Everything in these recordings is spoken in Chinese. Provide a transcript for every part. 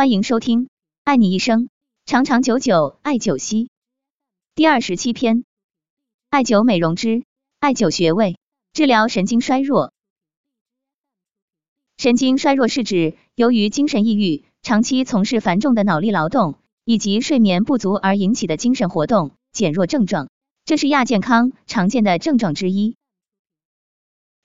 欢迎收听《爱你一生，长长久久艾灸息》第二十七篇：艾灸美容之艾灸穴位，治疗神经衰弱。神经衰弱是指由于精神抑郁、长期从事繁重的脑力劳动以及睡眠不足而引起的精神活动减弱症状，这是亚健康常见的症状之一。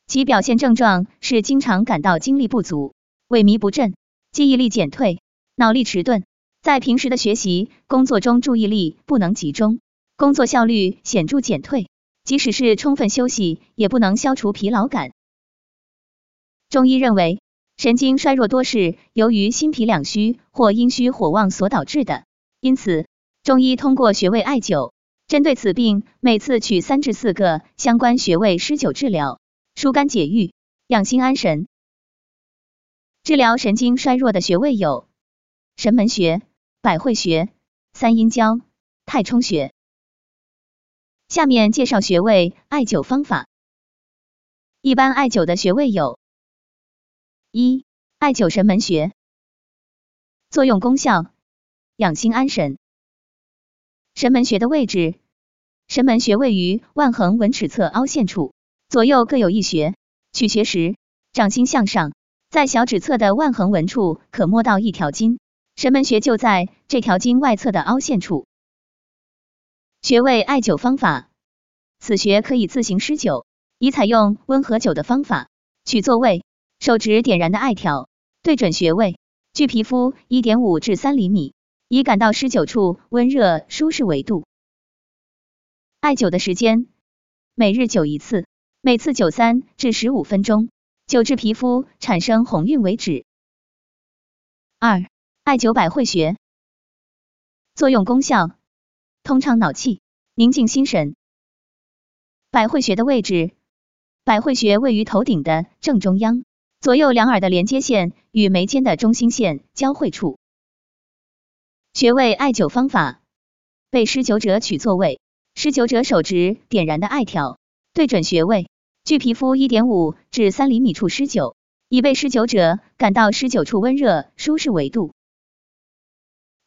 其表现症状是经常感到精力不足、萎靡不振、记忆力减退、脑力迟钝，在平时的学习、工作中注意力不能集中，工作效率显著减退，即使是充分休息也不能消除疲劳感。中医认为，神经衰弱多是由于心脾两虚或阴虚火旺所导致的，因此中医通过穴位艾灸，针对此病，每次取三至四个相关穴位施灸治疗。疏肝解郁，养心安神。治疗神经衰弱的穴位有神门穴、百会穴、三阴交、太冲穴。下面介绍穴位艾灸方法。一般艾灸的穴位有：一、艾灸神门穴。作用功效：养心安神。神门穴的位置：神门穴位于腕横纹尺侧凹陷处。左右各有一穴，取穴时掌心向上，在小指侧的腕横纹处可摸到一条筋，神门穴就在这条筋外侧的凹陷处。穴位艾灸方法，此穴可以自行施灸，宜采用温和灸的方法。取座位，手指点燃的艾条，对准穴位，距皮肤一点五至三厘米，以感到施灸处温热舒适为度。艾灸的时间，每日灸一次。每次灸三至十五分钟，灸至皮肤产生红晕为止。二、艾灸百会穴，作用功效：通畅脑气，宁静心神。百会穴的位置，百会穴位于头顶的正中央，左右两耳的连接线与眉间的中心线交汇处。穴位艾灸方法：被施灸者取座位，施灸者手指点燃的艾条，对准穴位。距皮肤一点五至三厘米处施灸，以被施灸者感到施灸处温热舒适为度。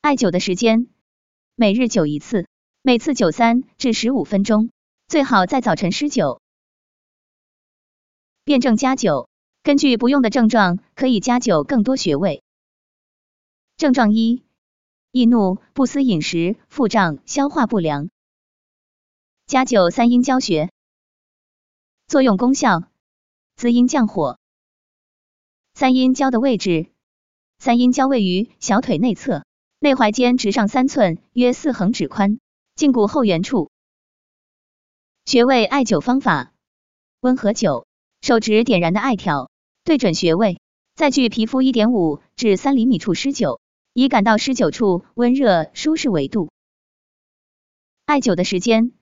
艾灸的时间，每日灸一次，每次灸三至十五分钟，最好在早晨施灸。辨证加灸，根据不用的症状，可以加灸更多穴位。症状一：易怒、不思饮食、腹胀、消化不良。加灸三阴交穴。作用功效：滋阴降火。三阴交的位置，三阴交位于小腿内侧，内踝尖直上三寸，约四横指宽，胫骨后缘处。穴位艾灸方法：温和灸，手指点燃的艾条，对准穴位，在距皮肤一点五至三厘米处施灸，以感到施灸处温热舒适为度。艾灸的时间，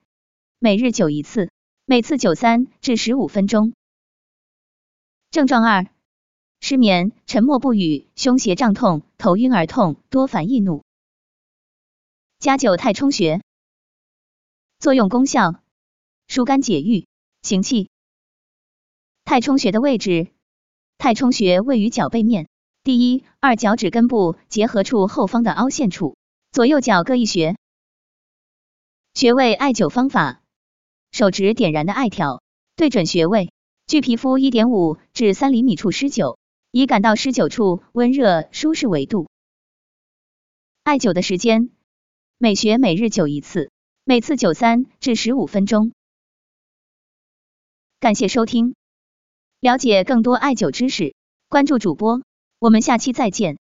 每日灸一次。每次灸三至十五分钟。症状二：失眠、沉默不语、胸胁胀痛、头晕耳痛、多烦易怒。加灸太冲穴。作用功效：疏肝解郁、行气。太冲穴的位置：太冲穴位于脚背面第一、二脚趾根部结合处后方的凹陷处，左右脚各一穴。穴位艾灸方法。手指点燃的艾条，对准穴位，距皮肤一点五至三厘米处施灸，以感到施灸处温热舒适为度。艾灸的时间，每穴每日灸一次，每次灸三至十五分钟。感谢收听，了解更多艾灸知识，关注主播，我们下期再见。